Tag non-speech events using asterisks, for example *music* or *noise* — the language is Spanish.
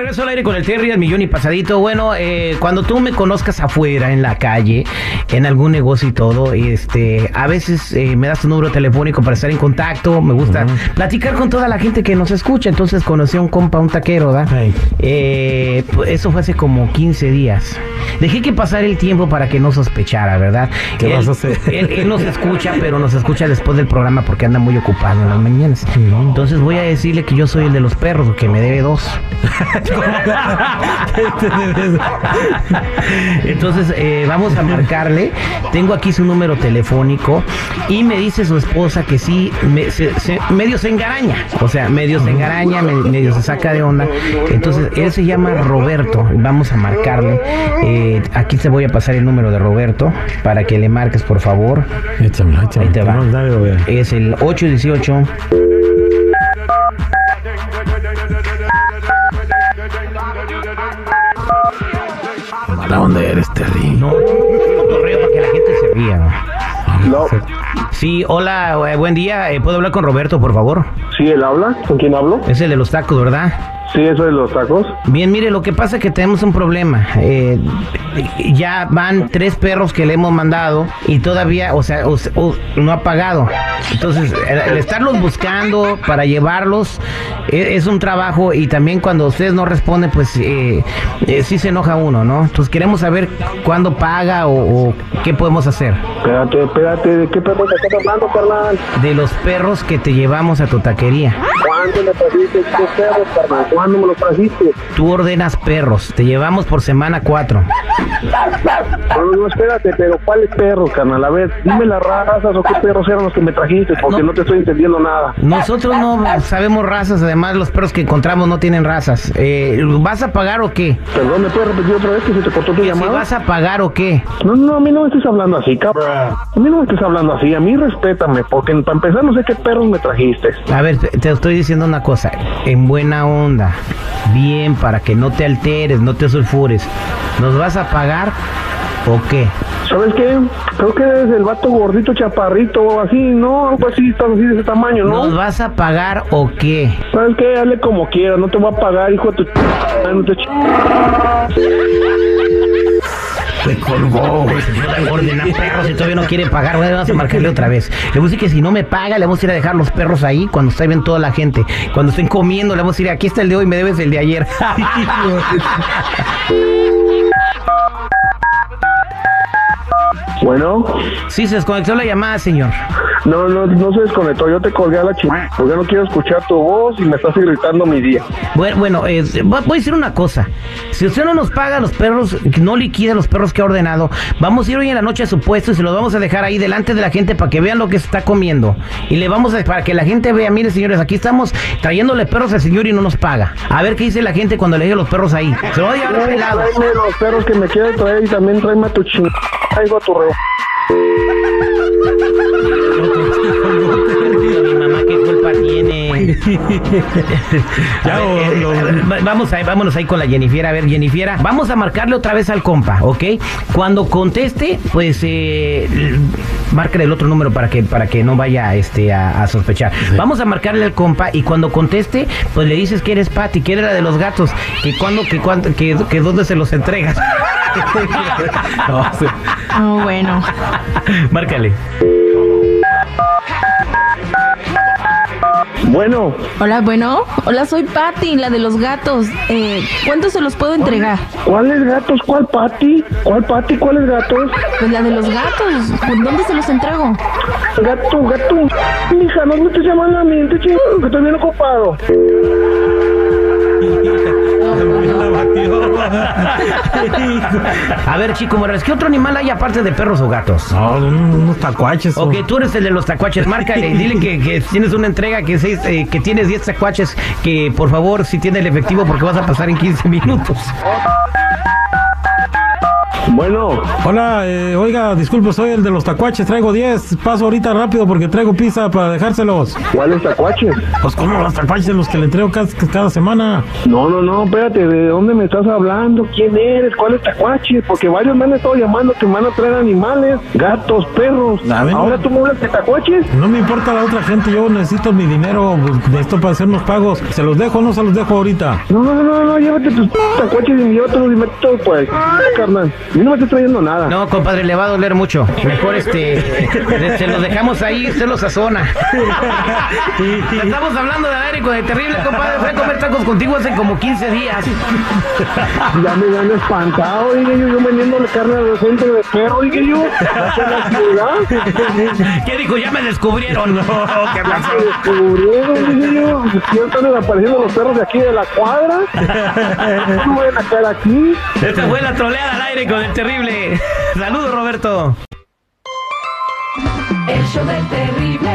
Regreso al aire con el Terry, el millón y pasadito. Bueno, eh, cuando tú me conozcas afuera, en la calle, en algún negocio y todo, este, a veces eh, me das tu número telefónico para estar en contacto. Me gusta platicar con toda la gente que nos escucha. Entonces conocí a un compa, un taquero, ¿verdad? Hey. Eh, pues, eso fue hace como 15 días. Dejé que pasara el tiempo para que no sospechara, ¿verdad? ¿Qué Él- vas a hacer? Él, él nos escucha, pero nos escucha después del programa porque anda muy ocupado en las mañanas. Entonces voy a decirle que yo soy el de los perros, que me debe dos. *laughs* Entonces eh, vamos a marcarle. Tengo aquí su número telefónico y me dice su esposa que sí, me- se- se- medio se engaraña. O sea, medio se engaraña, me- medio se saca de onda. Entonces él se llama Roberto. Vamos a marcarle. Eh, aquí te voy a pasar el número de Roberto para que le marques, por favor. Échamelo, échamelo. Ahí te va. No, dale, güey. Es el 818. Mala onda eres, Terry. No, un cotorreo para que la gente se ría. No, Sí, hola, eh, buen día. Eh, ¿Puedo hablar con Roberto, por favor? sí, él habla. ¿Con quién hablo? Es el de los tacos, ¿verdad? Sí, eso de los tacos. Bien, mire, lo que pasa es que tenemos un problema. Eh, ya van tres perros que le hemos mandado y todavía, o sea, o- o- no ha pagado. Entonces, el, estarlos buscando para llevarlos e- es, un trabajo y también cuando ustedes no responden, pues eh, eh, sí se enoja uno, ¿no? Entonces queremos saber cuándo paga o, o qué podemos hacer. Espérate, espérate, ¿de qué perro te estás hablando, carnal? De los perros que te llevamos a tu taquería. ¿Cuándo me trajiste estos perros, carnal? ¿Cuándo me los trajiste? Tú ordenas perros, te llevamos por semana cuatro. No, espérate, pero ¿cuáles perros, carnal? A ver, dime las razas o qué perros eran los que me trajiste, porque No. no, te estoy entendiendo nada. Nosotros no sabemos razas, además los perros que encontramos no tienen razas. Eh, ¿Vas a pagar o qué? Perdón, ¿me puedes repetir otra vez que se te cortó tu Si llamada? vas a pagar o qué? No, no, a mí no me estés hablando así, cabrón. A mí no me estés hablando así, a mí respétame, porque para empezar no sé qué perros me trajiste. A ver, te, te estoy diciendo una cosa, en buena onda, bien, para que no te alteres, no te sulfures. ¿Nos vas a pagar o qué? ¿Sabes qué? Creo que eres el vato gordito, chaparrito, así, ¿no? Algo así, estás así de ese tamaño, ¿no? ¿Nos vas a pagar o qué? ¿Sabes qué? Hazle como quieras, no te voy a pagar, hijo de tu... No te Me colgó, güey. Yo le ordena perros y todavía no quiere pagar, güey. Vamos a marcarle otra vez. Le voy a decir que si no me paga, le vamos a ir a dejar los perros ahí cuando esté bien toda la gente. Cuando estén comiendo, le vamos a decir, aquí está el de hoy, me debes el de ayer. *laughs* Bueno, sí, se desconectó la llamada, señor. No, no, no se desconectó, yo te colgué a la chingada, porque no quiero escuchar tu voz y me estás irritando mi día. Bueno, bueno eh, voy a decir una cosa. Si usted no nos paga los perros, no liquida los perros que ha ordenado, vamos a ir hoy en la noche a su puesto y se los vamos a dejar ahí delante de la gente para que vean lo que se está comiendo. Y le vamos a, para que la gente vea, mire señores, aquí estamos trayéndole perros al señor y no nos paga. A ver qué dice la gente cuando le deje los perros ahí. Se lo voy a llevar Tráeme pelado. los perros que me quieres traer y también tráeme a tu chingada, hijo a tu reo. *laughs* *laughs* Ya, A ver, o- eh, lo- eh, va- vamos ahí, vámonos ahí con la Jennifer. A ver, Jennifer, vamos a marcarle otra vez al compa, ¿ok? Cuando conteste, pues eh, márcale el otro número para que para que no vaya este a, a sospechar. Vamos a marcarle al compa y cuando conteste, pues le dices que eres Patty, que eres la de los gatos, que cuando que cuando que, que dónde se los entregas. *laughs* *laughs* No, sí. Oh, bueno. Márcale. Bueno, Hola, bueno. Hola, soy Patty, la de los gatos. Eh, ¿Cuánto se los puedo entregar? ¿cuáles gatos? ¿Cuál pati? ¿Cuál pati? ¿Cuáles gatos? Pues la de los gatos. ¿Por ¿Dónde se los entrego? Gato, gato. Mija, no me estés llamando a mí, te chingo, que estoy bien ocupado. A ver, chico Morales, ¿qué otro animal hay aparte de perros o gatos? No, un- unos tacuaches. o- Ok, tú eres el de los tacuaches, márcale, dile que, que tienes una entrega, que, seis, eh, que tienes 10 tacuaches, que por favor, si tiene el efectivo, porque vas a pasar en 15 minutos. Bueno, Hola, eh, oiga, disculpe, soy el de los tacuaches, traigo 10. Paso ahorita rápido porque traigo pizza para dejárselos. ¿cuáles tacuaches? Pues como los tacuaches de los que le entrego cada, cada semana. No, no, no, espérate, ¿de dónde me estás hablando? ¿Quién eres? ¿Cuáles tacuaches? Porque varios me han estado llamando que me van a traer animales, gatos, perros. Ver, Ahora no. tú me hablas de tacuaches. No me importa la otra gente, yo necesito mi dinero, pues, necesito para hacer unos pagos. ¿Se los dejo o no se los dejo ahorita? No, no, no, no, llévate tus tacuaches y llévatelos y mételos pues. carnal. Yo no me estoy trayendo nada. No, compadre, le va a doler mucho. Mejor este, se los dejamos ahí, usted los sazona. Estamos hablando de con el terrible, compadre. Fue a comer tacos contigo hace como 15 días. Ya me han espantado, dije yo, yo vendiéndole carne al centro de perro, dije yo. ¿Qué dijo? Ya me descubrieron. No, ¿qué pasó? Se descubrieron, dije yo. ¿Qué están desapareciendo los perros de aquí de la cuadra? No vayan a caer aquí. Esta fue la troleada aire con el terrible. *laughs* Saludos, Roberto. El show del terrible.